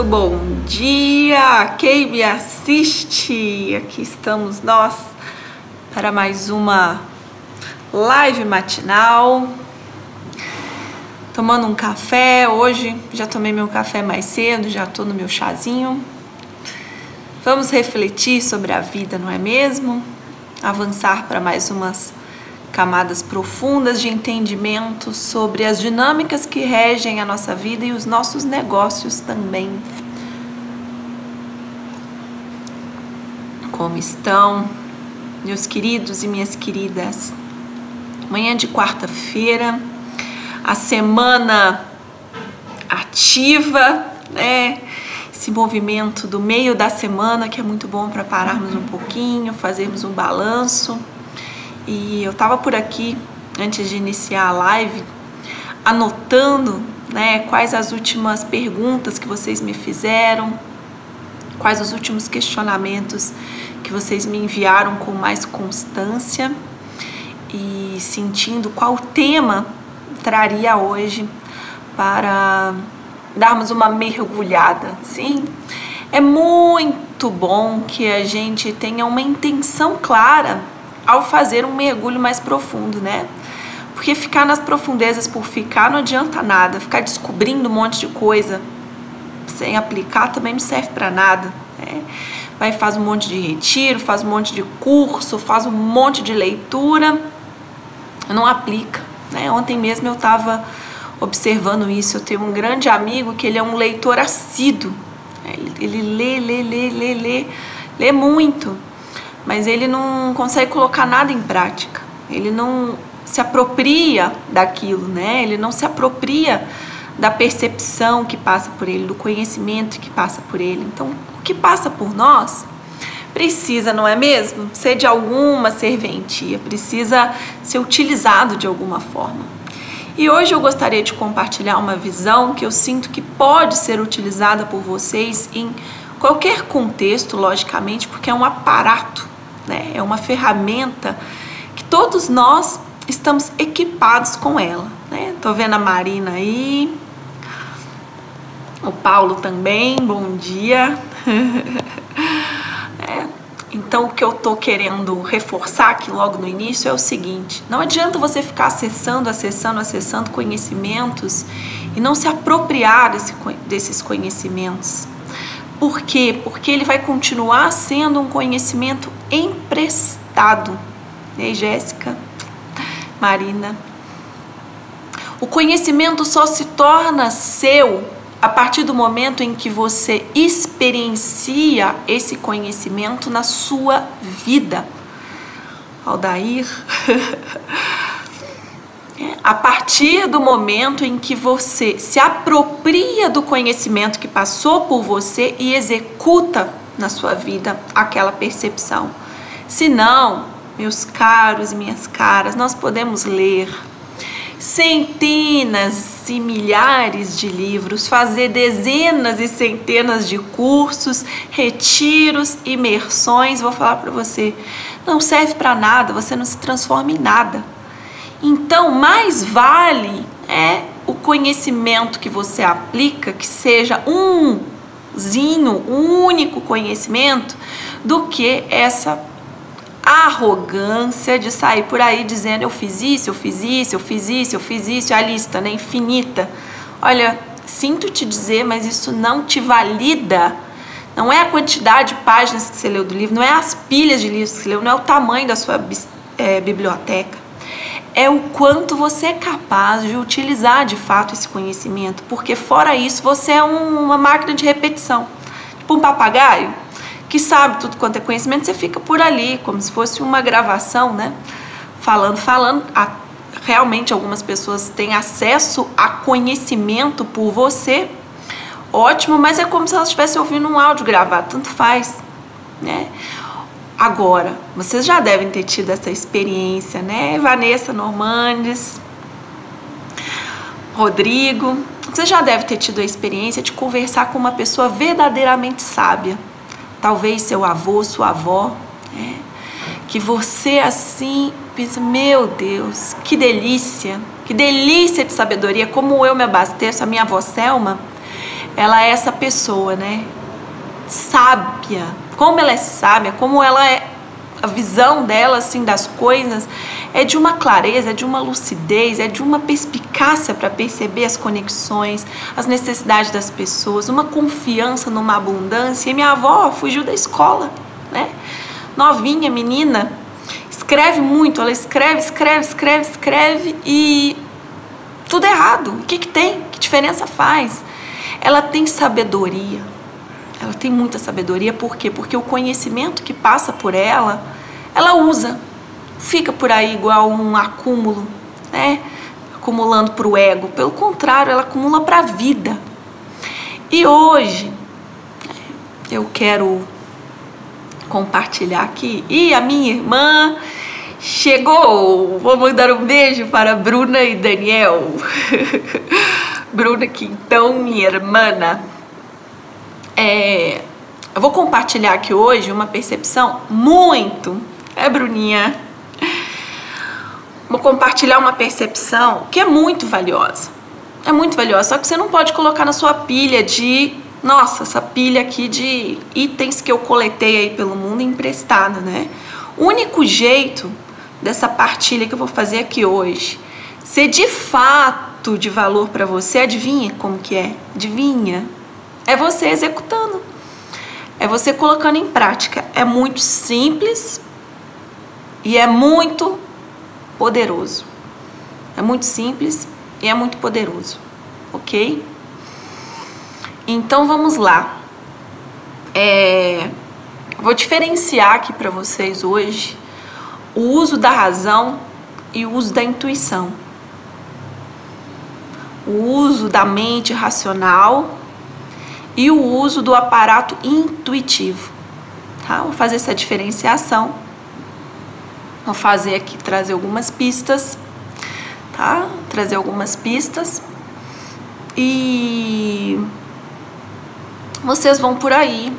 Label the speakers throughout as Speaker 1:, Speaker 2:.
Speaker 1: Muito bom dia, quem me assiste? Aqui estamos nós para mais uma live matinal. Tomando um café, hoje já tomei meu café mais cedo, já estou no meu chazinho. Vamos refletir sobre a vida, não é mesmo? Avançar para mais umas camadas profundas de entendimento sobre as dinâmicas que regem a nossa vida e os nossos negócios também. Como estão, meus queridos e minhas queridas? Manhã de quarta-feira, a semana ativa, né? Esse movimento do meio da semana que é muito bom para pararmos um pouquinho, fazermos um balanço e eu tava por aqui antes de iniciar a live anotando, né, quais as últimas perguntas que vocês me fizeram, quais os últimos questionamentos que vocês me enviaram com mais constância e sentindo qual tema traria hoje para darmos uma mergulhada, sim? É muito bom que a gente tenha uma intenção clara ao fazer um mergulho mais profundo, né? Porque ficar nas profundezas por ficar não adianta nada, ficar descobrindo um monte de coisa sem aplicar também não serve para nada. Né? Vai faz um monte de retiro, faz um monte de curso, faz um monte de leitura, não aplica. Né? Ontem mesmo eu estava observando isso. Eu tenho um grande amigo que ele é um leitor assíduo. Ele, ele lê, lê, lê, lê, lê, lê muito mas ele não consegue colocar nada em prática. Ele não se apropria daquilo, né? Ele não se apropria da percepção que passa por ele, do conhecimento que passa por ele. Então, o que passa por nós precisa, não é mesmo? Ser de alguma serventia, precisa ser utilizado de alguma forma. E hoje eu gostaria de compartilhar uma visão que eu sinto que pode ser utilizada por vocês em qualquer contexto, logicamente, porque é um aparato né? É uma ferramenta que todos nós estamos equipados com ela, né? Tô vendo a Marina aí, o Paulo também, bom dia. é, então, o que eu tô querendo reforçar aqui logo no início é o seguinte: não adianta você ficar acessando, acessando, acessando conhecimentos e não se apropriar desse, desses conhecimentos. Por quê? Porque ele vai continuar sendo um conhecimento emprestado. E aí, Jéssica, Marina. O conhecimento só se torna seu a partir do momento em que você experiencia esse conhecimento na sua vida. Aldair. a partir do momento em que você se apropria do conhecimento que passou por você e executa na sua vida aquela percepção. Se não, meus caros e minhas caras, nós podemos ler centenas e milhares de livros, fazer dezenas e centenas de cursos, retiros, imersões, vou falar para você, não serve para nada, você não se transforma em nada. Então, mais vale é o conhecimento que você aplica, que seja umzinho, um único conhecimento, do que essa arrogância de sair por aí dizendo eu fiz isso, eu fiz isso, eu fiz isso, eu fiz isso, a lista, né, infinita. Olha, sinto te dizer, mas isso não te valida. Não é a quantidade de páginas que você leu do livro, não é as pilhas de livros que você leu, não é o tamanho da sua é, biblioteca é o quanto você é capaz de utilizar de fato esse conhecimento, porque fora isso você é um, uma máquina de repetição, tipo um papagaio que sabe tudo quanto é conhecimento, você fica por ali como se fosse uma gravação, né? Falando, falando. A, realmente algumas pessoas têm acesso a conhecimento por você, ótimo, mas é como se elas estivessem ouvindo um áudio gravado, tanto faz, né? Agora, vocês já devem ter tido essa experiência, né? Vanessa Normandes, Rodrigo, você já deve ter tido a experiência de conversar com uma pessoa verdadeiramente sábia. Talvez seu avô, sua avó, né? que você assim pensa, meu Deus, que delícia, que delícia de sabedoria, como eu me abasteço, a minha avó Selma, ela é essa pessoa, né? Sábia. Como ela é sábia, como ela é a visão dela assim das coisas é de uma clareza, é de uma lucidez, é de uma perspicácia para perceber as conexões, as necessidades das pessoas, uma confiança numa abundância. E minha avó fugiu da escola, né? Novinha, menina, escreve muito, ela escreve, escreve, escreve, escreve e tudo errado. O que, que tem? Que diferença faz? Ela tem sabedoria. Ela tem muita sabedoria, por quê? Porque o conhecimento que passa por ela, ela usa. Fica por aí igual um acúmulo, né? Acumulando para o ego. Pelo contrário, ela acumula para a vida. E hoje, eu quero compartilhar aqui. E a minha irmã chegou! Vou mandar um beijo para Bruna e Daniel. Bruna, que então minha irmã. É, eu vou compartilhar aqui hoje uma percepção muito. É, Bruninha? Vou compartilhar uma percepção que é muito valiosa. É muito valiosa, só que você não pode colocar na sua pilha de nossa, essa pilha aqui de itens que eu coletei aí pelo mundo emprestada, né? O único jeito dessa partilha que eu vou fazer aqui hoje ser de fato de valor para você, adivinha como que é? Adivinha? É você executando. É você colocando em prática. É muito simples e é muito poderoso. É muito simples e é muito poderoso, ok? Então vamos lá. É, vou diferenciar aqui para vocês hoje o uso da razão e o uso da intuição. O uso da mente racional e o uso do aparato intuitivo. Tá? Vou fazer essa diferenciação. Vou fazer aqui trazer algumas pistas, tá? Trazer algumas pistas. E vocês vão por aí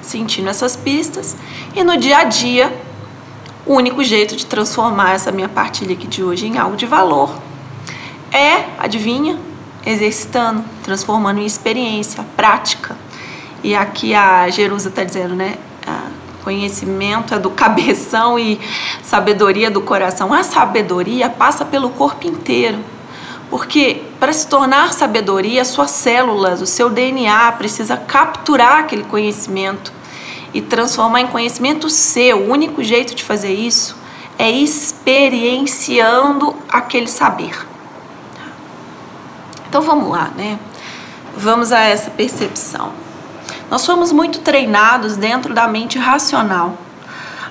Speaker 1: sentindo essas pistas e no dia a dia o único jeito de transformar essa minha partilha aqui de hoje em algo de valor é, adivinha, exercitando, transformando em experiência, prática. E aqui a Jerusa está dizendo, né? Conhecimento é do cabeção e sabedoria do coração. A sabedoria passa pelo corpo inteiro. Porque para se tornar sabedoria, suas células, o seu DNA precisa capturar aquele conhecimento e transformar em conhecimento seu. O único jeito de fazer isso é experienciando aquele saber. Então vamos lá, né? Vamos a essa percepção. Nós somos muito treinados dentro da mente racional.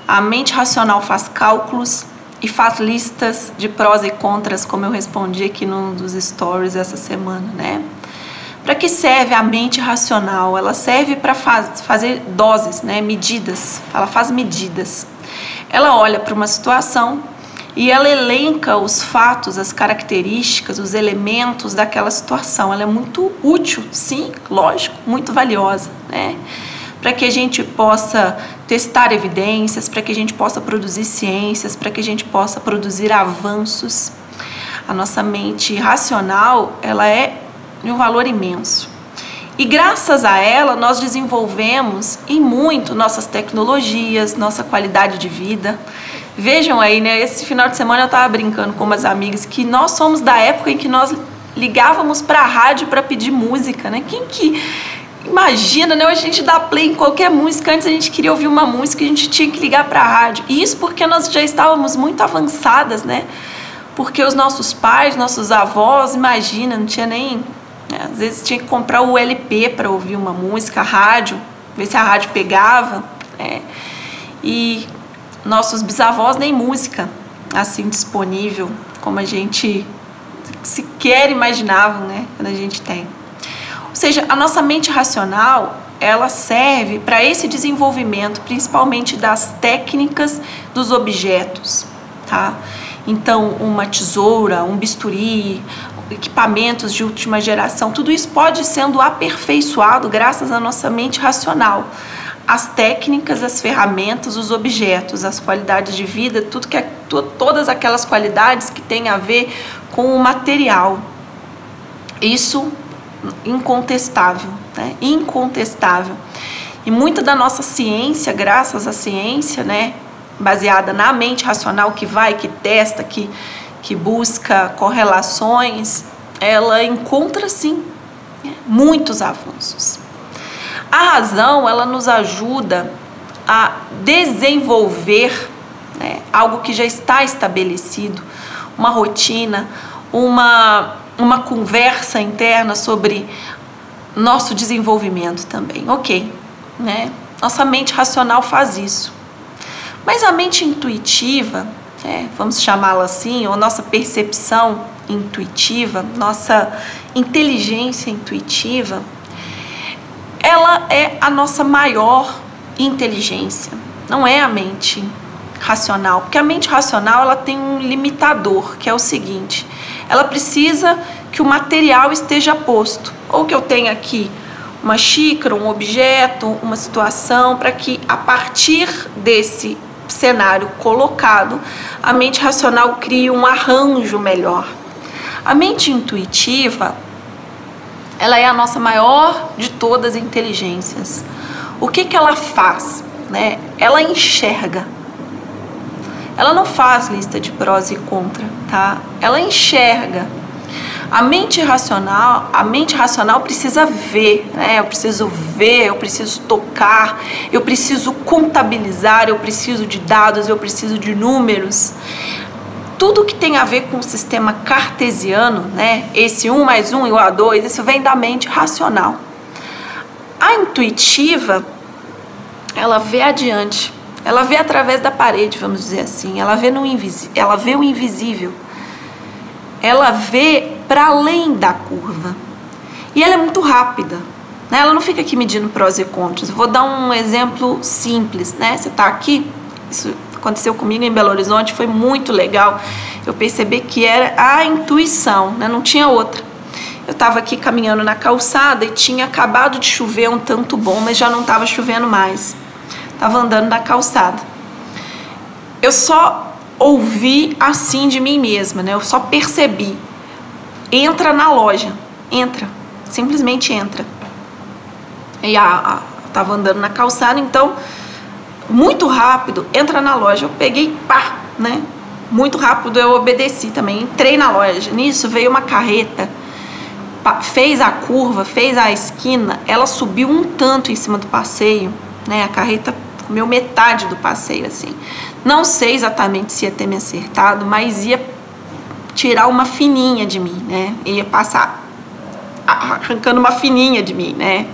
Speaker 1: A mente racional faz cálculos, e faz listas de prós e contras, como eu respondi aqui num dos stories essa semana, né? Para que serve a mente racional? Ela serve para faz, fazer doses, né? Medidas. Ela faz medidas. Ela olha para uma situação e ela elenca os fatos, as características, os elementos daquela situação. Ela é muito útil, sim, lógico, muito valiosa, né? para que a gente possa testar evidências, para que a gente possa produzir ciências, para que a gente possa produzir avanços. A nossa mente racional, ela é de um valor imenso. E graças a ela, nós desenvolvemos em muito nossas tecnologias, nossa qualidade de vida. Vejam aí, né? Esse final de semana eu estava brincando com umas amigas que nós somos da época em que nós ligávamos para a rádio para pedir música, né? Quem que Imagina, né? A gente dá play em qualquer música. Antes a gente queria ouvir uma música, a gente tinha que ligar para a rádio. E isso porque nós já estávamos muito avançadas, né? Porque os nossos pais, nossos avós, imagina, não tinha nem. Né? Às vezes tinha que comprar o LP para ouvir uma música, a rádio, ver se a rádio pegava. Né? E nossos bisavós nem música assim disponível como a gente sequer imaginava, né? Quando a gente tem seja, a nossa mente racional, ela serve para esse desenvolvimento, principalmente das técnicas dos objetos, tá? Então, uma tesoura, um bisturi, equipamentos de última geração, tudo isso pode sendo aperfeiçoado graças à nossa mente racional. As técnicas, as ferramentas, os objetos, as qualidades de vida, tudo que é, todas aquelas qualidades que têm a ver com o material. Isso incontestável, né? Incontestável. E muita da nossa ciência, graças à ciência, né, baseada na mente racional que vai, que testa, que, que busca correlações, ela encontra sim né, muitos avanços. A razão, ela nos ajuda a desenvolver né, algo que já está estabelecido, uma rotina, uma, uma conversa interna sobre nosso desenvolvimento também. Ok, né? Nossa mente racional faz isso. Mas a mente intuitiva, é, vamos chamá-la assim, ou nossa percepção intuitiva, nossa inteligência intuitiva, ela é a nossa maior inteligência, não é a mente racional, porque a mente racional ela tem um limitador, que é o seguinte: ela precisa que o material esteja posto, ou que eu tenha aqui uma xícara, um objeto, uma situação, para que a partir desse cenário colocado, a mente racional crie um arranjo melhor. A mente intuitiva, ela é a nossa maior de todas as inteligências. O que, que ela faz? Né? Ela enxerga. Ela não faz lista de prós e contra, tá? Ela enxerga. A mente racional, a mente racional precisa ver, né? Eu preciso ver, eu preciso tocar, eu preciso contabilizar, eu preciso de dados, eu preciso de números. Tudo que tem a ver com o sistema cartesiano, né? Esse 1 mais 1 igual a 2, isso vem da mente racional. A intuitiva, ela vê adiante, ela vê através da parede, vamos dizer assim, ela vê, no invisível, ela vê o invisível, ela vê para além da curva. E ela é muito rápida, né? ela não fica aqui medindo prós e contras. vou dar um exemplo simples, né? Você está aqui, isso aconteceu comigo em Belo Horizonte, foi muito legal. Eu percebi que era a intuição, né? não tinha outra. Eu estava aqui caminhando na calçada e tinha acabado de chover um tanto bom, mas já não estava chovendo mais. Estava andando na calçada. Eu só ouvi assim de mim mesma, né? Eu só percebi. Entra na loja, entra, simplesmente entra. E a, a tava andando na calçada, então muito rápido, entra na loja. Eu peguei, pá, né? Muito rápido eu obedeci também. Entrei na loja. Nisso veio uma carreta fez a curva, fez a esquina, ela subiu um tanto em cima do passeio, né? A carreta comeu metade do passeio, assim. Não sei exatamente se ia ter me acertado, mas ia tirar uma fininha de mim, né? Ia passar arrancando uma fininha de mim, né?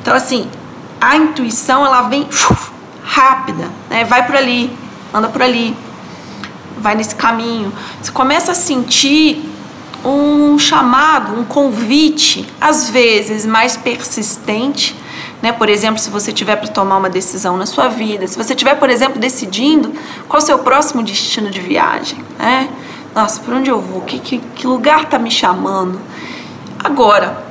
Speaker 1: Então, assim, a intuição, ela vem rápida, né? Vai por ali, anda por ali, vai nesse caminho. Você começa a sentir um chamado, um convite, às vezes mais persistente, né? Por exemplo, se você tiver para tomar uma decisão na sua vida, se você tiver, por exemplo, decidindo qual o seu próximo destino de viagem, né? Nossa, para onde eu vou? Que, que, que lugar está me chamando? Agora,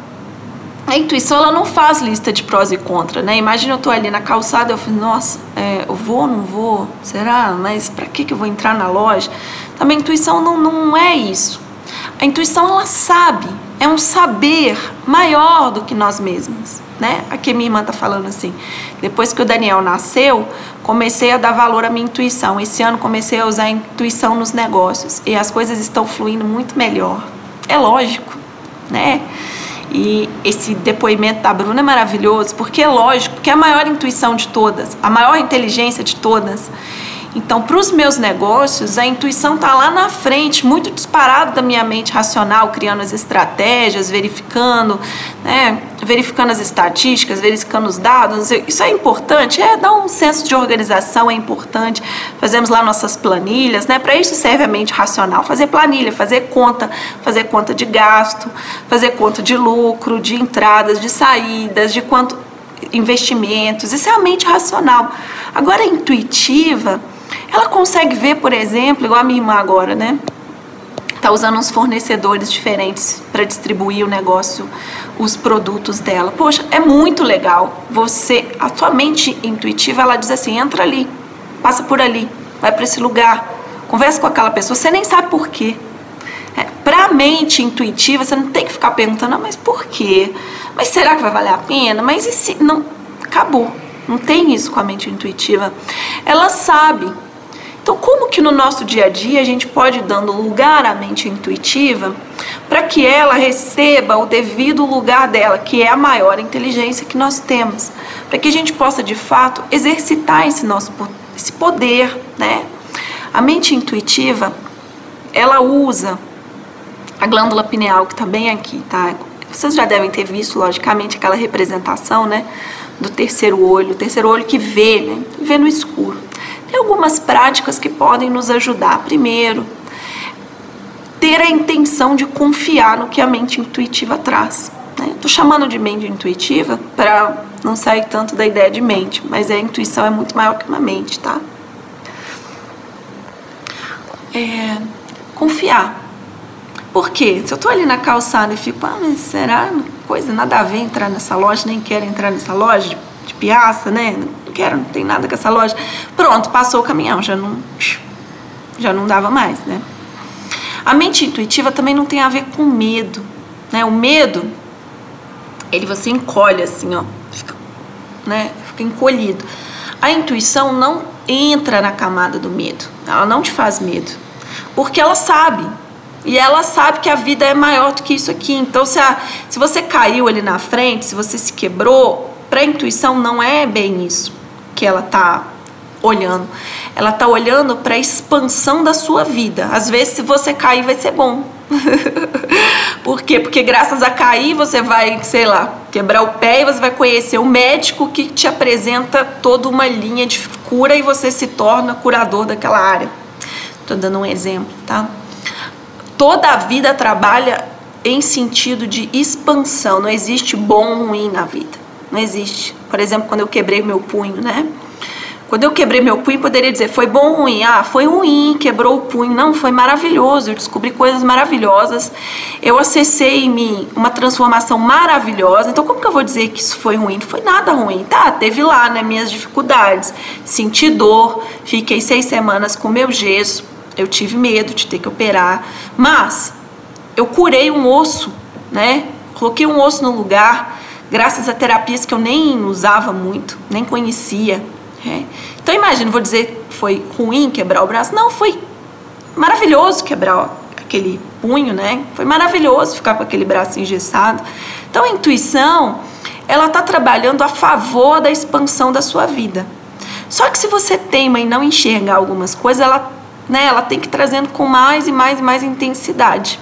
Speaker 1: a intuição ela não faz lista de prós e contras, né? Imagina eu tô ali na calçada, eu falo, nossa, é, eu vou, não vou? Será? Mas para que que eu vou entrar na loja? Também a intuição não, não é isso. A intuição ela sabe, é um saber maior do que nós mesmos, né? Aqui minha irmã tá falando assim. Depois que o Daniel nasceu, comecei a dar valor à minha intuição. Esse ano comecei a usar a intuição nos negócios e as coisas estão fluindo muito melhor. É lógico, né? E esse depoimento da Bruna é maravilhoso, porque é lógico, que é a maior intuição de todas, a maior inteligência de todas. Então, para os meus negócios, a intuição está lá na frente, muito disparado da minha mente racional, criando as estratégias, verificando, né, verificando as estatísticas, verificando os dados. Isso é importante, é dar um senso de organização, é importante. Fazemos lá nossas planilhas, né? Para isso serve a mente racional, fazer planilha, fazer conta, fazer conta de gasto, fazer conta de lucro, de entradas, de saídas, de quanto investimentos. Isso é a mente racional. Agora a intuitiva, ela consegue ver, por exemplo, igual a minha irmã agora, né? Tá usando uns fornecedores diferentes para distribuir o negócio, os produtos dela. Poxa, é muito legal. Você, a tua mente intuitiva, ela diz assim: entra ali, passa por ali, vai para esse lugar, conversa com aquela pessoa. Você nem sabe por quê. É, para a mente intuitiva, você não tem que ficar perguntando, ah, mas por quê? Mas será que vai valer a pena? Mas e se. Não, acabou. Não tem isso com a mente intuitiva. Ela sabe. Então, como que no nosso dia a dia a gente pode ir dando lugar à mente intuitiva para que ela receba o devido lugar dela, que é a maior inteligência que nós temos, para que a gente possa de fato exercitar esse nosso esse poder, né? A mente intuitiva, ela usa a glândula pineal que está bem aqui, tá? Vocês já devem ter visto, logicamente, aquela representação, né? Do terceiro olho, o terceiro olho que vê, né? Vê no escuro. Tem algumas práticas que podem nos ajudar. Primeiro, ter a intenção de confiar no que a mente intuitiva traz. Né? Tô chamando de mente intuitiva para não sair tanto da ideia de mente, mas a intuição é muito maior que uma mente, tá? É, confiar. Por quê? Se eu tô ali na calçada e fico, ah, mas será coisa nada a ver entrar nessa loja, nem quero entrar nessa loja de, de piaça, né? Não quero, não tem nada com essa loja. Pronto, passou o caminhão, já não já não dava mais, né? A mente intuitiva também não tem a ver com medo, né? O medo, ele você encolhe assim, ó, fica, né? Fica encolhido. A intuição não entra na camada do medo, ela não te faz medo, porque ela sabe. E ela sabe que a vida é maior do que isso aqui. Então, se, a, se você caiu ali na frente, se você se quebrou, para a intuição não é bem isso que ela tá olhando. Ela tá olhando para a expansão da sua vida. Às vezes, se você cair, vai ser bom. Por quê? Porque graças a cair, você vai, sei lá, quebrar o pé e você vai conhecer um médico que te apresenta toda uma linha de cura e você se torna curador daquela área. Tô dando um exemplo, tá? Toda a vida trabalha em sentido de expansão. Não existe bom ou ruim na vida. Não existe. Por exemplo, quando eu quebrei meu punho, né? Quando eu quebrei meu punho, poderia dizer, foi bom ou ruim? Ah, foi ruim, quebrou o punho. Não, foi maravilhoso, eu descobri coisas maravilhosas. Eu acessei em mim uma transformação maravilhosa. Então, como que eu vou dizer que isso foi ruim? Não foi nada ruim. Tá, teve lá, né, minhas dificuldades. Senti dor, fiquei seis semanas com meu gesso. Eu tive medo de ter que operar. Mas, eu curei um osso, né? Coloquei um osso no lugar, graças a terapias que eu nem usava muito, nem conhecia é. Então imagina, vou dizer, foi ruim quebrar o braço? Não, foi maravilhoso quebrar aquele punho, né? Foi maravilhoso ficar com aquele braço engessado. Então a intuição, ela está trabalhando a favor da expansão da sua vida. Só que se você teima em não enxergar algumas coisas, ela, né, ela tem que ir trazendo com mais e mais e mais intensidade.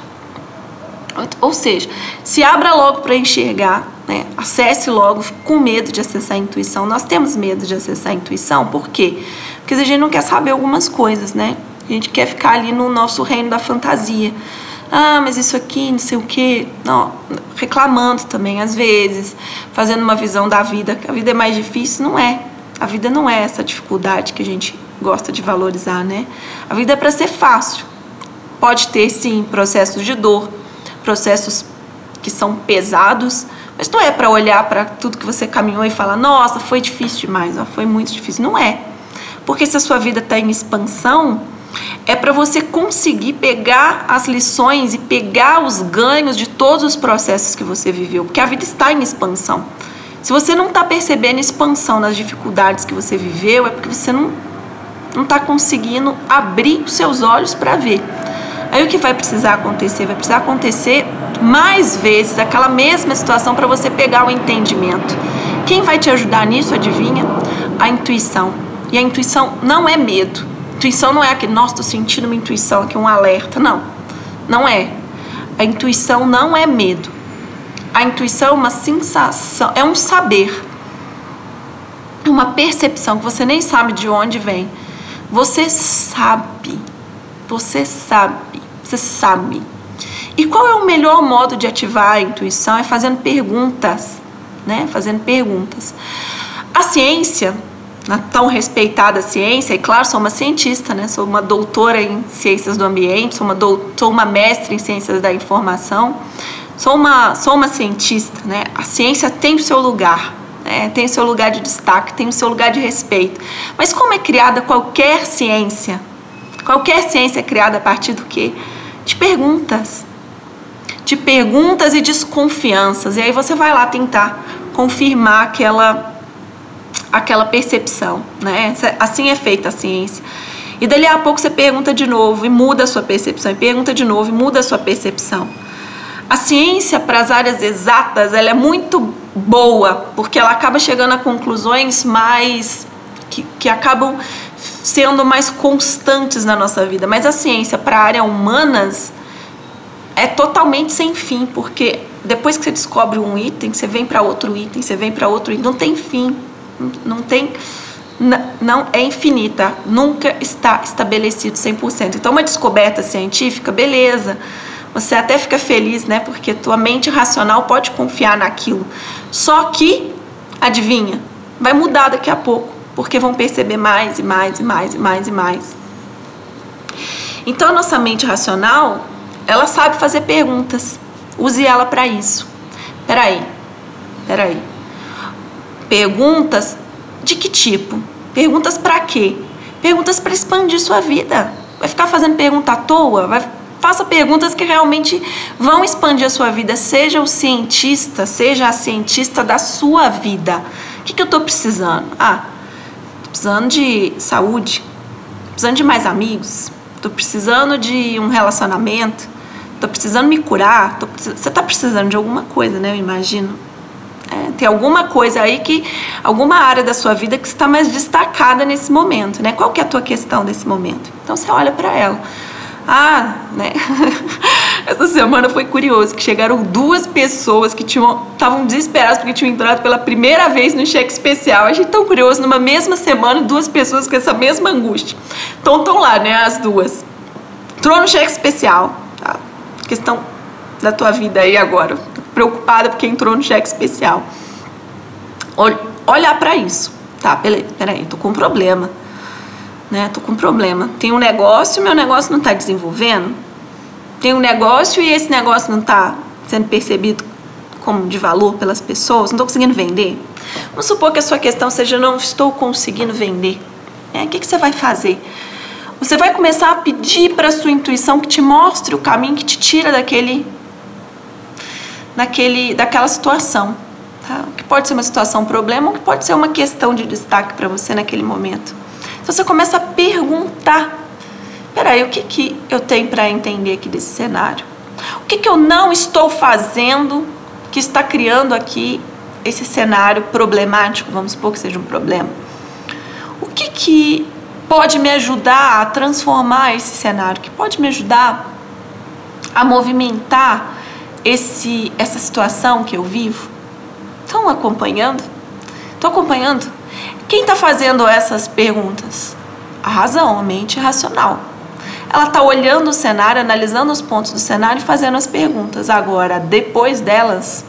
Speaker 1: Ou seja, se abra logo para enxergar, né? acesse logo, com medo de acessar a intuição. Nós temos medo de acessar a intuição, por quê? Porque a gente não quer saber algumas coisas, né? A gente quer ficar ali no nosso reino da fantasia. Ah, mas isso aqui, não sei o quê. Não, reclamando também, às vezes, fazendo uma visão da vida, que a vida é mais difícil. Não é. A vida não é essa dificuldade que a gente gosta de valorizar, né? A vida é para ser fácil. Pode ter, sim, processos de dor, processos que são pesados, mas não é para olhar para tudo que você caminhou e falar, nossa, foi difícil demais, ó, foi muito difícil. Não é. Porque se a sua vida está em expansão, é para você conseguir pegar as lições e pegar os ganhos de todos os processos que você viveu, porque a vida está em expansão. Se você não está percebendo expansão nas dificuldades que você viveu, é porque você não não está conseguindo abrir os seus olhos para ver. Aí o que vai precisar acontecer? Vai precisar acontecer mais vezes aquela mesma situação para você pegar o entendimento. Quem vai te ajudar nisso, adivinha? A intuição. E a intuição não é medo. Intuição não é aquele, nossa, estou sentindo uma intuição aqui, um alerta. Não, não é. A intuição não é medo. A intuição é uma sensação, é um saber, uma percepção que você nem sabe de onde vem. Você sabe você sabe, você sabe. E qual é o melhor modo de ativar a intuição? É fazendo perguntas, né? Fazendo perguntas. A ciência, a tão respeitada ciência, e claro, sou uma cientista, né? Sou uma doutora em ciências do ambiente, sou uma, doutora, sou uma mestre em ciências da informação, sou uma, sou uma cientista, né? A ciência tem o seu lugar, né? tem o seu lugar de destaque, tem o seu lugar de respeito. Mas como é criada qualquer ciência, Qualquer ciência é criada a partir do quê? De perguntas. De perguntas e desconfianças. E aí você vai lá tentar confirmar aquela aquela percepção, né? Assim é feita a ciência. E dali a pouco você pergunta de novo e muda a sua percepção, e pergunta de novo e muda a sua percepção. A ciência para as áreas exatas, ela é muito boa, porque ela acaba chegando a conclusões mais que, que acabam sendo mais constantes na nossa vida. Mas a ciência para a área humanas é totalmente sem fim, porque depois que você descobre um item, você vem para outro item, você vem para outro item, não tem fim, não tem não é infinita, nunca está estabelecido 100%. Então uma descoberta científica, beleza. Você até fica feliz, né? Porque tua mente racional pode confiar naquilo. Só que, adivinha, vai mudar daqui a pouco, porque vão perceber mais e mais e mais e mais e mais. Então a nossa mente racional, ela sabe fazer perguntas. Use ela para isso. Peraí, peraí. Perguntas de que tipo? Perguntas para quê? Perguntas para expandir sua vida. Vai ficar fazendo pergunta à toa? Vai, faça perguntas que realmente vão expandir a sua vida. Seja o cientista, seja a cientista da sua vida. O que, que eu estou precisando? Ah, precisando de saúde, precisando de mais amigos, estou precisando de um relacionamento, estou precisando me curar. Precis... Você está precisando de alguma coisa, né? Eu imagino. É, tem alguma coisa aí que, alguma área da sua vida que está mais destacada nesse momento, né? Qual que é a tua questão nesse momento? Então você olha para ela. Ah, né? Essa semana foi curioso que chegaram duas pessoas que estavam desesperadas porque tinham entrado pela primeira vez no cheque especial. Achei tão curioso numa mesma semana duas pessoas com essa mesma angústia. Então estão lá, né? As duas. Entrou no cheque especial, tá? Questão da tua vida aí agora preocupada porque entrou no cheque especial. Olhar para isso. Tá, peraí, tô com um problema. Né? Tô com um problema. Tem um negócio meu negócio não está desenvolvendo. Tem um negócio e esse negócio não está sendo percebido como de valor pelas pessoas, não estou conseguindo vender. Vamos supor que a sua questão seja não estou conseguindo vender. É, o que, que você vai fazer? Você vai começar a pedir para a sua intuição que te mostre o caminho que te tira daquele naquele, daquela situação. Tá? Que pode ser uma situação problema ou que pode ser uma questão de destaque para você naquele momento. Então você começa a perguntar: peraí, o que, que eu tenho para entender aqui desse cenário? O que, que eu não estou fazendo que está criando aqui esse cenário problemático? Vamos supor que seja um problema. O que, que pode me ajudar a transformar esse cenário? Que pode me ajudar a movimentar esse, essa situação que eu vivo? Estão acompanhando? Estou acompanhando? Quem está fazendo essas perguntas? A razão, a mente racional. Ela está olhando o cenário, analisando os pontos do cenário e fazendo as perguntas. Agora, depois delas,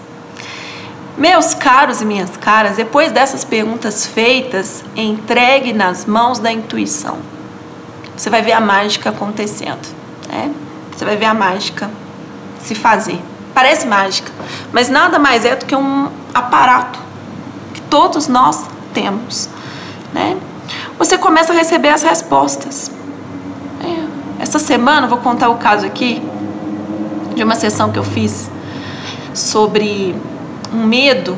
Speaker 1: meus caros e minhas caras, depois dessas perguntas feitas, entregue nas mãos da intuição. Você vai ver a mágica acontecendo. Né? Você vai ver a mágica se fazer. Parece mágica, mas nada mais é do que um aparato que todos nós temos. Né? Você começa a receber as respostas. É. Essa semana, vou contar o caso aqui de uma sessão que eu fiz sobre um medo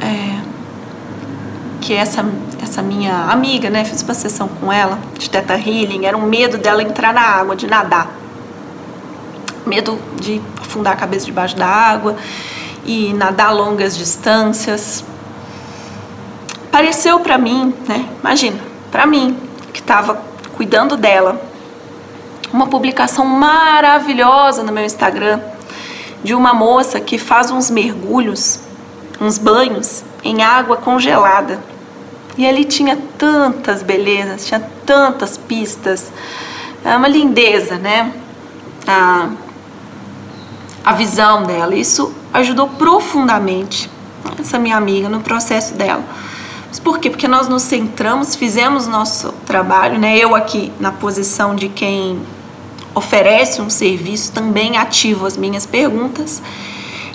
Speaker 1: é, que essa essa minha amiga, né, fiz uma sessão com ela de teta healing, era um medo dela entrar na água, de nadar medo de afundar a cabeça debaixo da água e nadar longas distâncias. Pareceu para mim, né? Imagina, para mim que estava cuidando dela, uma publicação maravilhosa no meu Instagram de uma moça que faz uns mergulhos, uns banhos em água congelada. E ali tinha tantas belezas, tinha tantas pistas. É uma lindeza, né? Ah, a visão dela. Isso ajudou profundamente essa minha amiga no processo dela. Mas por quê? Porque nós nos centramos, fizemos nosso trabalho, né? Eu aqui na posição de quem oferece um serviço, também ativo as minhas perguntas.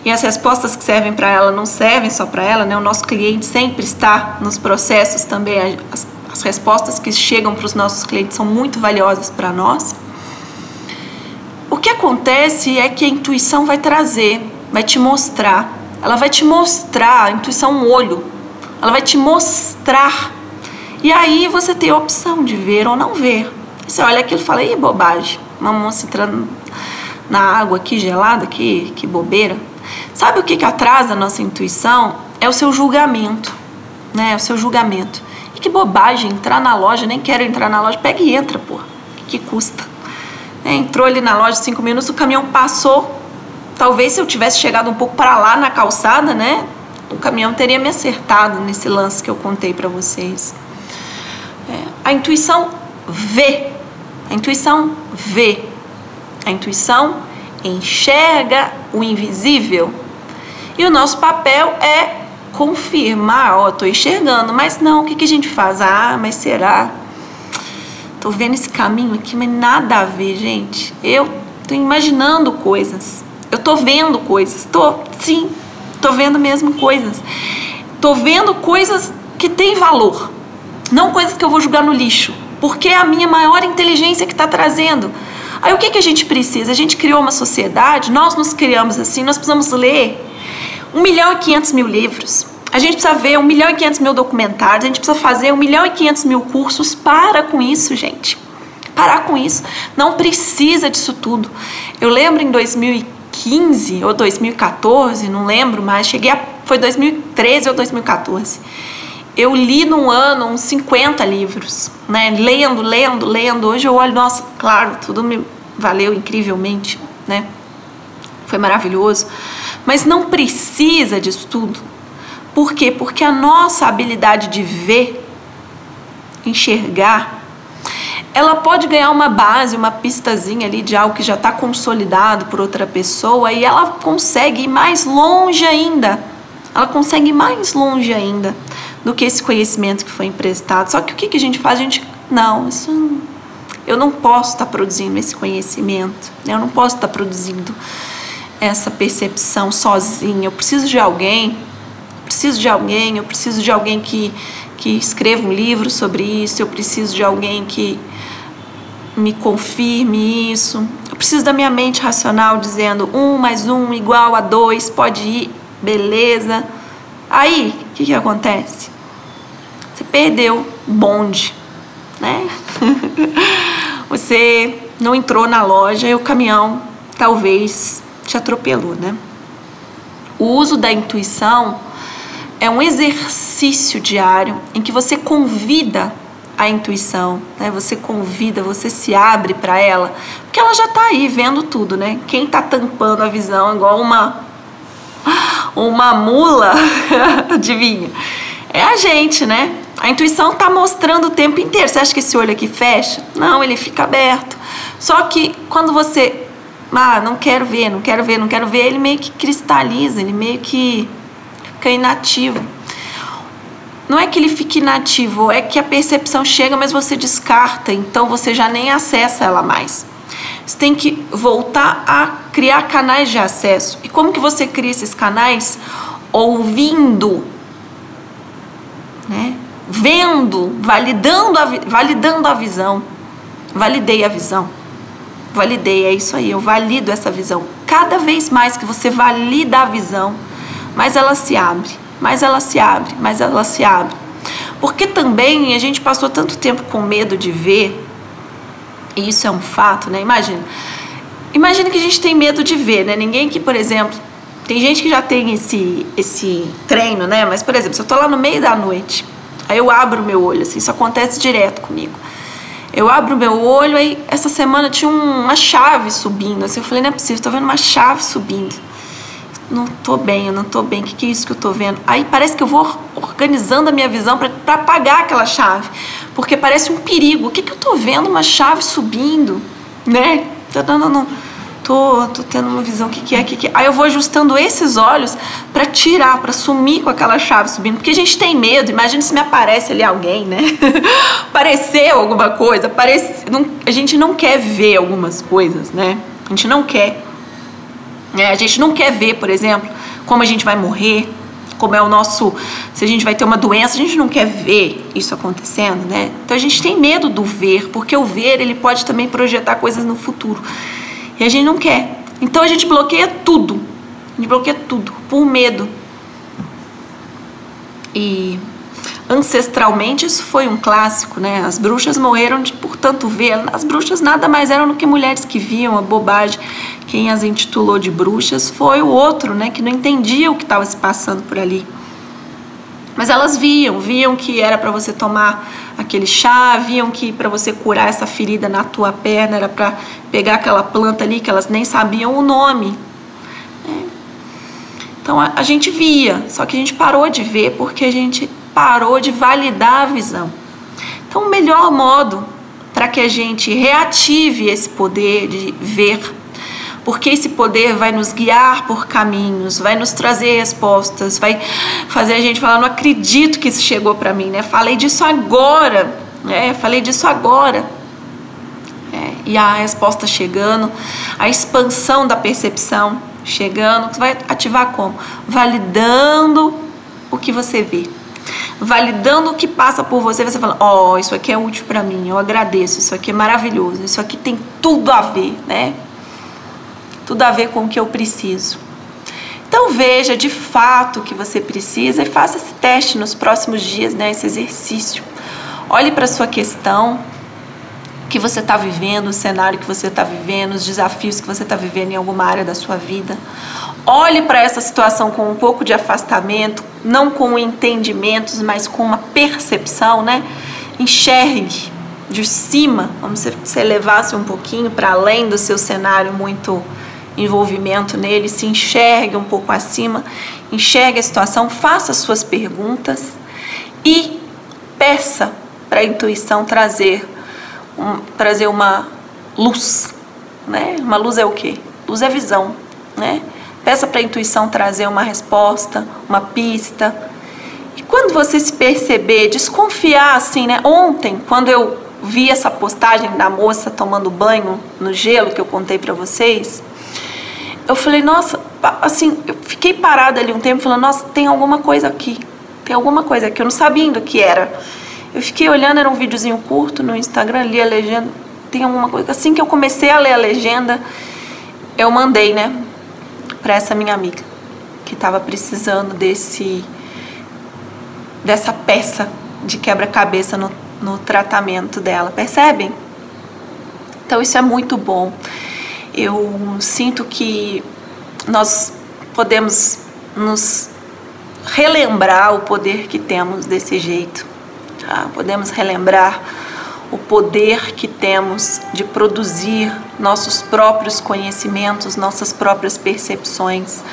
Speaker 1: E as respostas que servem para ela não servem só para ela, né? O nosso cliente sempre está nos processos também. As, as respostas que chegam para os nossos clientes são muito valiosas para nós que acontece é que a intuição vai trazer, vai te mostrar. Ela vai te mostrar, a intuição é um olho. Ela vai te mostrar. E aí você tem a opção de ver ou não ver. Você olha aquilo e fala, ih, bobagem. Uma moça entrando na água aqui gelada, que, que bobeira. Sabe o que, que atrasa a nossa intuição? É o seu julgamento, né? É o seu julgamento. E que bobagem, entrar na loja, nem quero entrar na loja, pega e entra, pô. Que, custa? É, entrou ali na loja cinco minutos, o caminhão passou. Talvez se eu tivesse chegado um pouco para lá na calçada, né? O caminhão teria me acertado nesse lance que eu contei para vocês. É, a intuição vê. A intuição vê. A intuição enxerga o invisível. E o nosso papel é confirmar, ó, oh, tô enxergando, mas não, o que, que a gente faz? Ah, mas será? Tô vendo esse caminho aqui, mas nada a ver, gente. Eu tô imaginando coisas. Eu tô vendo coisas. Tô, sim, tô vendo mesmo coisas. Tô vendo coisas que têm valor. Não coisas que eu vou jogar no lixo. Porque é a minha maior inteligência que está trazendo. Aí o que, que a gente precisa? A gente criou uma sociedade, nós nos criamos assim, nós precisamos ler 1 milhão e 500 mil livros. A gente precisa ver 1 milhão e 500 mil documentários, a gente precisa fazer 1 milhão e 500 mil cursos. Para com isso, gente. Parar com isso. Não precisa disso tudo. Eu lembro em 2015 ou 2014, não lembro mais, cheguei a. Foi 2013 ou 2014 eu li num ano uns 50 livros, né? Lendo, lendo, lendo. Hoje eu olho, nossa, claro, tudo me valeu incrivelmente, né? Foi maravilhoso. Mas não precisa disso tudo. Por quê? Porque a nossa habilidade de ver, enxergar, ela pode ganhar uma base, uma pistazinha ali de algo que já está consolidado por outra pessoa e ela consegue ir mais longe ainda. Ela consegue ir mais longe ainda do que esse conhecimento que foi emprestado. Só que o que, que a gente faz? A gente, não, isso eu não posso estar produzindo esse conhecimento, eu não posso estar produzindo essa percepção sozinha. Eu preciso de alguém, preciso de alguém, eu preciso de alguém que, que escreva um livro sobre isso, eu preciso de alguém que me confirme isso. Eu preciso da minha mente racional dizendo um mais um igual a dois, pode ir, beleza. Aí, o que, que acontece? Perdeu bonde, né? Você não entrou na loja e o caminhão talvez te atropelou, né? O uso da intuição é um exercício diário em que você convida a intuição, né? Você convida, você se abre para ela, porque ela já está aí vendo tudo, né? Quem está tampando a visão igual uma uma mula, adivinha? É a gente, né? A intuição está mostrando o tempo inteiro. Você acha que esse olho aqui fecha? Não, ele fica aberto. Só que quando você, ah, não quero ver, não quero ver, não quero ver, ele meio que cristaliza, ele meio que fica inativo. Não é que ele fique inativo, é que a percepção chega, mas você descarta, então você já nem acessa ela mais. Você tem que voltar a criar canais de acesso. E como que você cria esses canais? Ouvindo, né? Vendo, validando a, validando a visão. Validei a visão. Validei, é isso aí, eu valido essa visão. Cada vez mais que você valida a visão, mais ela se abre, mais ela se abre, mais ela se abre. Porque também a gente passou tanto tempo com medo de ver, e isso é um fato, né? Imagina. Imagina que a gente tem medo de ver, né? Ninguém que, por exemplo, tem gente que já tem esse, esse treino, né? Mas, por exemplo, se eu tô lá no meio da noite Aí eu abro meu olho, assim, isso acontece direto comigo. Eu abro meu olho, aí essa semana tinha uma chave subindo, assim, eu falei, não é possível, tô vendo uma chave subindo. Não tô bem, eu não tô bem, o que, que é isso que eu tô vendo? Aí parece que eu vou organizando a minha visão para apagar aquela chave, porque parece um perigo. O que, que eu tô vendo? Uma chave subindo, né? Não, não, não tô, tô tendo uma visão, o que, que é, que, que é. Aí eu vou ajustando esses olhos para tirar, para sumir com aquela chave subindo, porque a gente tem medo, imagina se me aparece ali alguém, né? Apareceu alguma coisa, aparece, não, a gente não quer ver algumas coisas, né? A gente não quer. É, a gente não quer ver, por exemplo, como a gente vai morrer, como é o nosso, se a gente vai ter uma doença, a gente não quer ver isso acontecendo, né? Então a gente tem medo do ver, porque o ver ele pode também projetar coisas no futuro. E a gente não quer. Então a gente bloqueia tudo. A gente bloqueia tudo por medo. E ancestralmente isso foi um clássico, né? As bruxas morreram de por tanto ver. As bruxas nada mais eram do que mulheres que viam a bobagem. Quem as intitulou de bruxas foi o outro, né? Que não entendia o que estava se passando por ali. Mas elas viam, viam que era para você tomar aquele chá, viam que para você curar essa ferida na tua perna era para pegar aquela planta ali que elas nem sabiam o nome. É. Então a, a gente via, só que a gente parou de ver porque a gente parou de validar a visão. Então o melhor modo para que a gente reative esse poder de ver porque esse poder vai nos guiar por caminhos, vai nos trazer respostas, vai fazer a gente falar: não acredito que isso chegou para mim, né? Falei disso agora, né? Falei disso agora. É, e a resposta chegando, a expansão da percepção chegando, vai ativar como? Validando o que você vê. Validando o que passa por você, você fala: Ó, oh, isso aqui é útil para mim, eu agradeço, isso aqui é maravilhoso, isso aqui tem tudo a ver, né? Tudo a ver com o que eu preciso. Então veja de fato o que você precisa e faça esse teste nos próximos dias, né, esse exercício. Olhe para sua questão, o que você está vivendo, o cenário que você está vivendo, os desafios que você está vivendo em alguma área da sua vida. Olhe para essa situação com um pouco de afastamento, não com entendimentos, mas com uma percepção, né? Enxergue de cima, como se você levasse um pouquinho para além do seu cenário muito envolvimento nele, se enxergue um pouco acima, enxergue a situação, faça suas perguntas e peça para a intuição trazer, um, trazer uma luz. Né? Uma luz é o quê? Luz é visão. Né? Peça para a intuição trazer uma resposta, uma pista. E quando você se perceber, desconfiar assim, né? Ontem, quando eu vi essa postagem da moça tomando banho no gelo que eu contei para vocês, eu falei, nossa, assim, eu fiquei parada ali um tempo falando, nossa, tem alguma coisa aqui. Tem alguma coisa aqui. Eu não sabia ainda o que era. Eu fiquei olhando, era um videozinho curto no Instagram, li a legenda. Tem alguma coisa. Assim que eu comecei a ler a legenda, eu mandei, né, para essa minha amiga que estava precisando desse dessa peça de quebra-cabeça no, no tratamento dela. Percebem? Então isso é muito bom eu sinto que nós podemos nos relembrar o poder que temos desse jeito. Tá? Podemos relembrar o poder que temos de produzir nossos próprios conhecimentos, nossas próprias percepções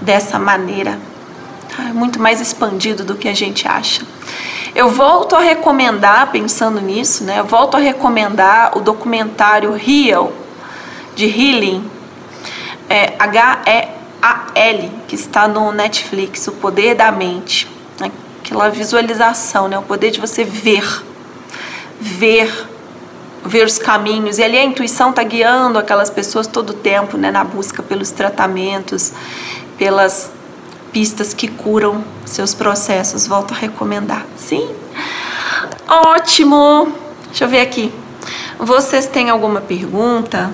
Speaker 1: dessa maneira. Tá? É muito mais expandido do que a gente acha. Eu volto a recomendar, pensando nisso, né? Eu volto a recomendar o documentário Real, de Healing, é H-E-A-L, que está no Netflix, O Poder da Mente. Né? Aquela visualização, né? o poder de você ver, ver, ver os caminhos. E ali a intuição está guiando aquelas pessoas todo o tempo né? na busca pelos tratamentos, pelas pistas que curam seus processos. Volto a recomendar. Sim? Ótimo! Deixa eu ver aqui. Vocês têm alguma pergunta?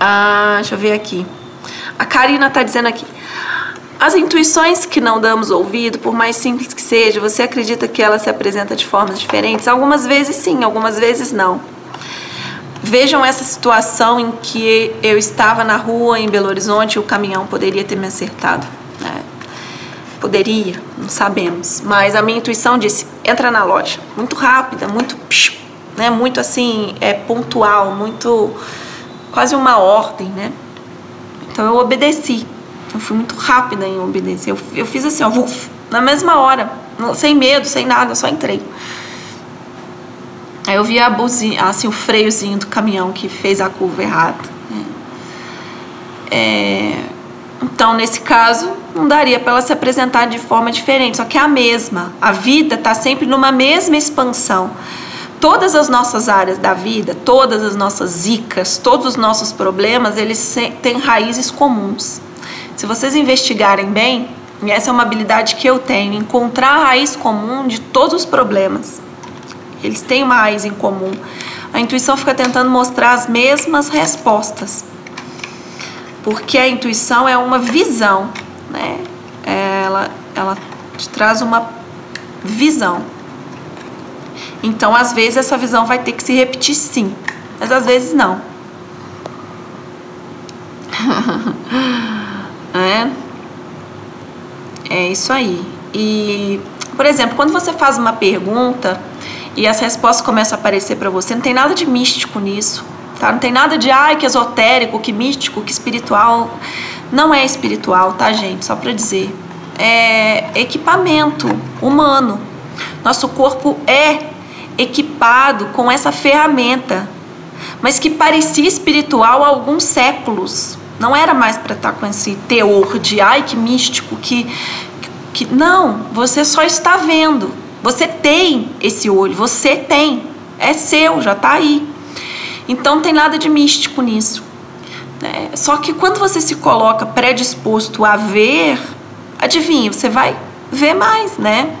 Speaker 1: Ah, deixa eu ver aqui. A Karina está dizendo aqui. As intuições que não damos ouvido, por mais simples que seja, você acredita que ela se apresenta de formas diferentes? Algumas vezes sim, algumas vezes não. Vejam essa situação em que eu estava na rua em Belo Horizonte e o caminhão poderia ter me acertado. Né? Poderia, não sabemos. Mas a minha intuição disse: entra na loja. Muito rápida, muito, né? muito assim, é pontual, muito quase uma ordem, né? Então eu obedeci. Eu fui muito rápida em obedecer. Eu, eu fiz assim, ó, uf, na mesma hora, sem medo, sem nada, só entrei. Aí eu vi a buzina, assim, o freiozinho do caminhão que fez a curva errada. Né? É, então, nesse caso, não daria para ela se apresentar de forma diferente, só que é a mesma. A vida está sempre numa mesma expansão todas as nossas áreas da vida, todas as nossas zicas, todos os nossos problemas, eles têm raízes comuns. Se vocês investigarem bem, e essa é uma habilidade que eu tenho, encontrar a raiz comum de todos os problemas. Eles têm uma raiz em comum. a intuição fica tentando mostrar as mesmas respostas. Porque a intuição é uma visão, né? Ela, ela te traz uma visão. Então, às vezes, essa visão vai ter que se repetir sim, mas às vezes não. é, é isso aí. E, por exemplo, quando você faz uma pergunta e as respostas começam a aparecer para você, não tem nada de místico nisso, tá? Não tem nada de ai que esotérico, que místico, que espiritual. Não é espiritual, tá, gente? Só para dizer. É equipamento humano. Nosso corpo é equipado com essa ferramenta, mas que parecia espiritual há alguns séculos. Não era mais para estar tá com esse teor de ai que místico, que, que. Não, você só está vendo. Você tem esse olho, você tem. É seu, já está aí. Então não tem nada de místico nisso. É, só que quando você se coloca predisposto a ver, adivinha, você vai ver mais, né?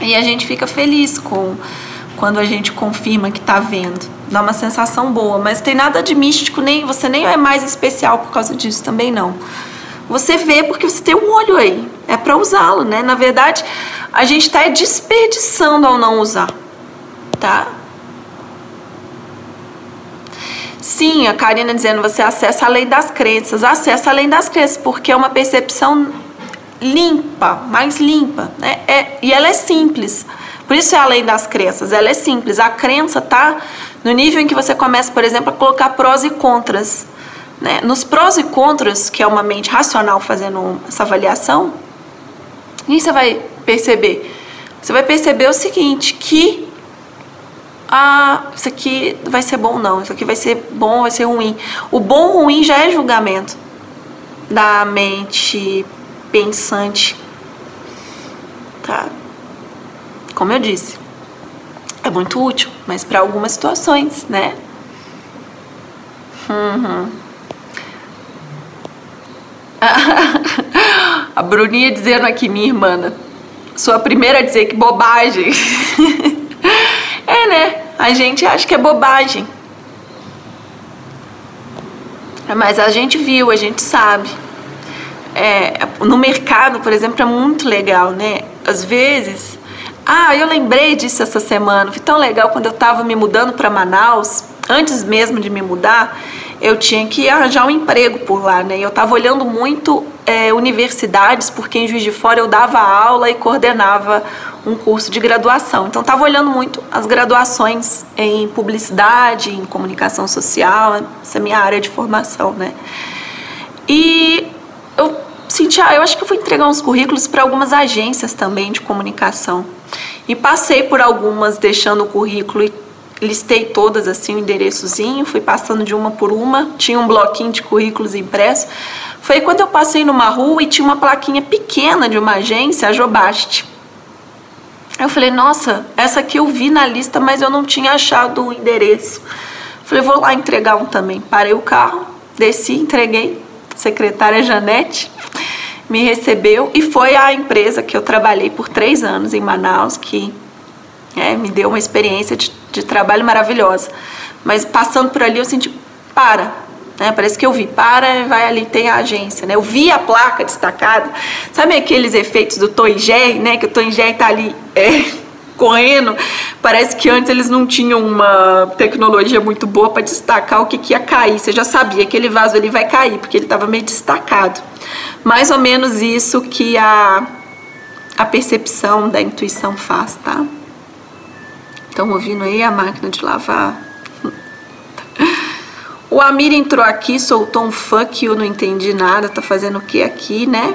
Speaker 1: E a gente fica feliz com quando a gente confirma que está vendo. Dá uma sensação boa, mas tem nada de místico, nem você nem é mais especial por causa disso também não. Você vê porque você tem um olho aí, é para usá-lo, né? Na verdade, a gente está desperdiçando ao não usar, tá? Sim, a Karina dizendo você acessa a lei das crenças, acessa a lei das crenças porque é uma percepção limpa, mais limpa, né? É, e ela é simples. Por isso é a lei das crenças, ela é simples. A crença tá no nível em que você começa, por exemplo, a colocar prós e contras. Né? Nos prós e contras, que é uma mente racional fazendo essa avaliação, o que você vai perceber? Você vai perceber o seguinte, que ah, isso aqui vai ser bom não, isso aqui vai ser bom, vai ser ruim. O bom ruim já é julgamento da mente pensante. Tá? Como eu disse, é muito útil, mas para algumas situações, né? Uhum. A Bruninha dizendo aqui, minha irmã, sou a primeira a dizer que bobagem. é, né? A gente acha que é bobagem. Mas a gente viu, a gente sabe é, no mercado, por exemplo, é muito legal, né? Às vezes, ah, eu lembrei disso essa semana. Foi tão legal quando eu estava me mudando para Manaus, antes mesmo de me mudar, eu tinha que arranjar um emprego por lá, né? Eu estava olhando muito é, universidades, porque em Juiz de Fora eu dava aula e coordenava um curso de graduação. Então, estava olhando muito as graduações em publicidade, em comunicação social, essa é a minha área de formação, né? E senti, ah, eu acho que eu vou entregar uns currículos para algumas agências também de comunicação. E passei por algumas deixando o currículo e listei todas assim, o endereçozinho, fui passando de uma por uma, tinha um bloquinho de currículos impresso. Foi quando eu passei numa rua e tinha uma plaquinha pequena de uma agência, a Jobaste. Eu falei, nossa, essa aqui eu vi na lista, mas eu não tinha achado o endereço. Falei, vou lá entregar um também. Parei o carro, desci, entreguei secretária Janete, me recebeu e foi a empresa que eu trabalhei por três anos em Manaus, que é, me deu uma experiência de, de trabalho maravilhosa. Mas passando por ali eu senti, para, né? Parece que eu vi, para, vai ali, tem a agência, né? Eu vi a placa destacada, sabe aqueles efeitos do Tom Jerry, né? Que o Tom Jerry tá ali é, correndo. Parece que antes eles não tinham uma tecnologia muito boa para destacar o que, que ia cair. Você já sabia que aquele vaso ali vai cair, porque ele estava meio destacado. Mais ou menos isso que a, a percepção da intuição faz, tá? Estão ouvindo aí a máquina de lavar? O Amir entrou aqui, soltou um fuck, eu não entendi nada, tá fazendo o que aqui, né?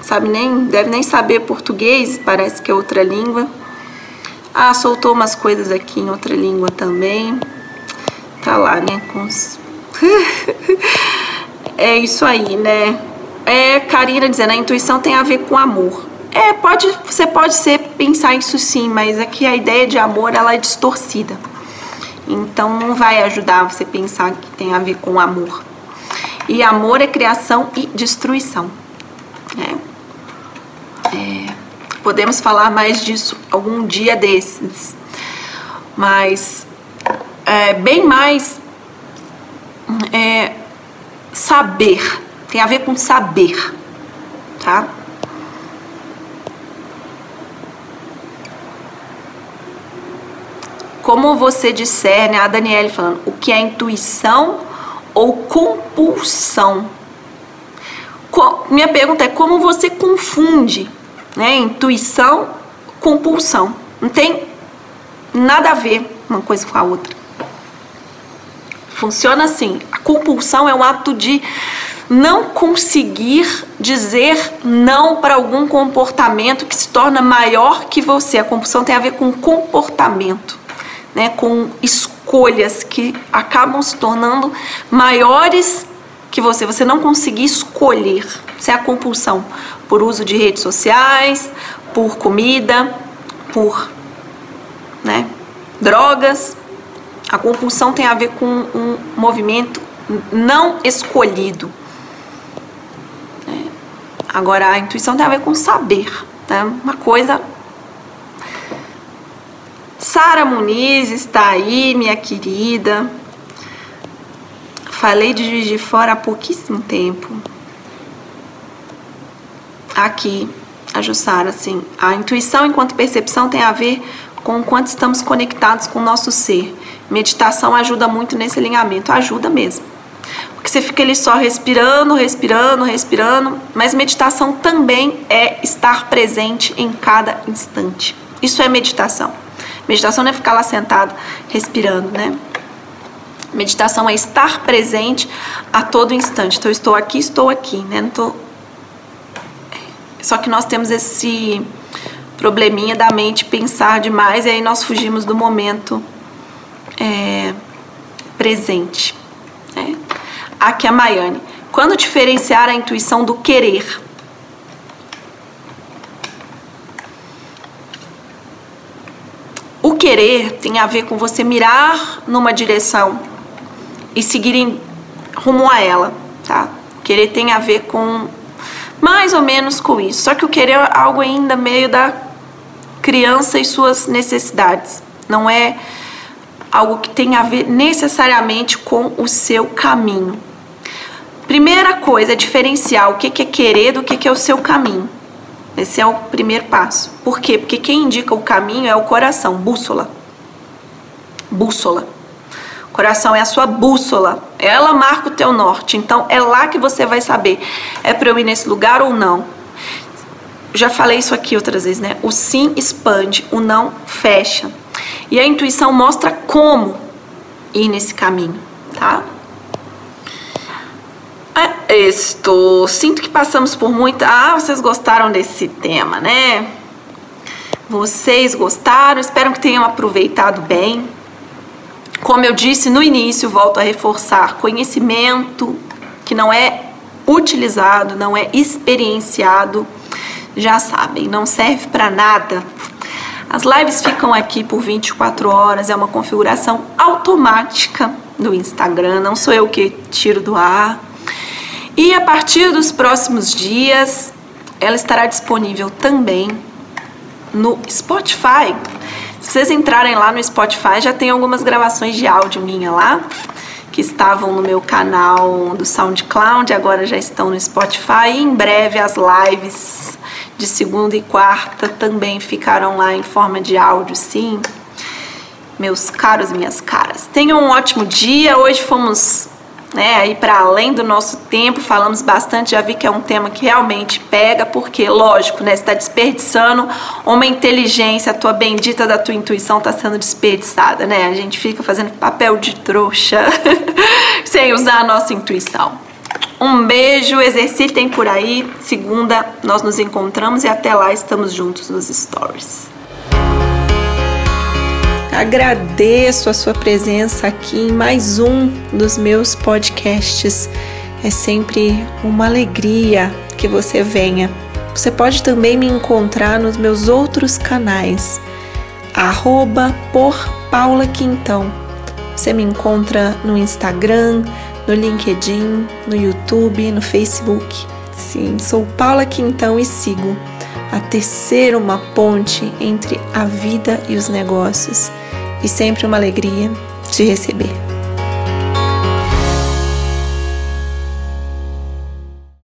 Speaker 1: Sabe nem, deve nem saber português, parece que é outra língua. Ah, soltou umas coisas aqui em outra língua também. Tá lá, né? Os... é isso aí, né? É Karina dizendo, a intuição tem a ver com amor. É, pode, você pode ser pensar isso sim, mas aqui a ideia de amor ela é distorcida. Então não vai ajudar você pensar que tem a ver com amor. E amor é criação e destruição. Né? Podemos falar mais disso algum dia desses. Mas é, bem mais é, saber, tem a ver com saber, tá? Como você discerne, a Daniele falando, o que é intuição ou compulsão? minha pergunta é como você confunde né, intuição com pulsão? Não tem nada a ver uma coisa com a outra. Funciona assim: a compulsão é um ato de não conseguir dizer não para algum comportamento que se torna maior que você. A compulsão tem a ver com comportamento né, com escolhas que acabam se tornando maiores que você. Você não conseguir escolher. Isso é a compulsão por uso de redes sociais, por comida, por né, drogas. A compulsão tem a ver com um movimento não escolhido. Agora, a intuição tem a ver com saber. Né? Uma coisa Sara Muniz está aí, minha querida. Falei de Juiz de Fora há pouquíssimo tempo. Aqui, a Jussara, assim, a intuição enquanto percepção tem a ver com o quanto estamos conectados com o nosso ser. Meditação ajuda muito nesse alinhamento, ajuda mesmo. Porque você fica ali só respirando, respirando, respirando, mas meditação também é estar presente em cada instante. Isso é meditação. Meditação não é ficar lá sentado respirando, né? Meditação é estar presente a todo instante. Então, eu estou aqui, estou aqui, né? Não tô... Só que nós temos esse probleminha da mente pensar demais e aí nós fugimos do momento é, presente. Né? Aqui é a Maiane. Quando diferenciar a intuição do querer? O querer tem a ver com você mirar numa direção e seguir em, rumo a ela, tá? Querer tem a ver com mais ou menos com isso. Só que o querer é algo ainda meio da criança e suas necessidades. Não é algo que tem a ver necessariamente com o seu caminho. Primeira coisa é diferenciar o que é querer do que é o seu caminho. Esse é o primeiro passo. Por quê? Porque quem indica o caminho é o coração, bússola. Bússola. Coração é a sua bússola. Ela marca o teu norte. Então é lá que você vai saber. É para eu ir nesse lugar ou não? Já falei isso aqui outras vezes, né? O sim expande, o não fecha. E a intuição mostra como ir nesse caminho, tá? Estou. Sinto que passamos por muita. Ah, vocês gostaram desse tema, né? Vocês gostaram, espero que tenham aproveitado bem. Como eu disse no início, volto a reforçar: conhecimento que não é utilizado, não é experienciado, já sabem, não serve para nada. As lives ficam aqui por 24 horas, é uma configuração automática do Instagram, não sou eu que tiro do ar. E a partir dos próximos dias, ela estará disponível também no Spotify. Se vocês entrarem lá no Spotify, já tem algumas gravações de áudio minha lá, que estavam no meu canal do SoundCloud, agora já estão no Spotify. E em breve as lives de segunda e quarta também ficarão lá em forma de áudio, sim. Meus caros minhas caras. Tenham um ótimo dia. Hoje fomos né, aí para além do nosso tempo, falamos bastante, já vi que é um tema que realmente pega, porque, lógico, né, está desperdiçando uma inteligência, a tua bendita da tua intuição está sendo desperdiçada, né? A gente fica fazendo papel de trouxa sem usar a nossa intuição. Um beijo, exercitem por aí. Segunda nós nos encontramos e até lá estamos juntos nos stories. Agradeço a sua presença aqui em mais um dos meus podcasts. É sempre uma alegria que você venha. Você pode também me encontrar nos meus outros canais, arroba por Paula Quintão. Você me encontra no Instagram, no LinkedIn, no YouTube, no Facebook. Sim, sou Paula Quintão e sigo a tecer uma ponte entre a vida e os negócios e sempre uma alegria te receber.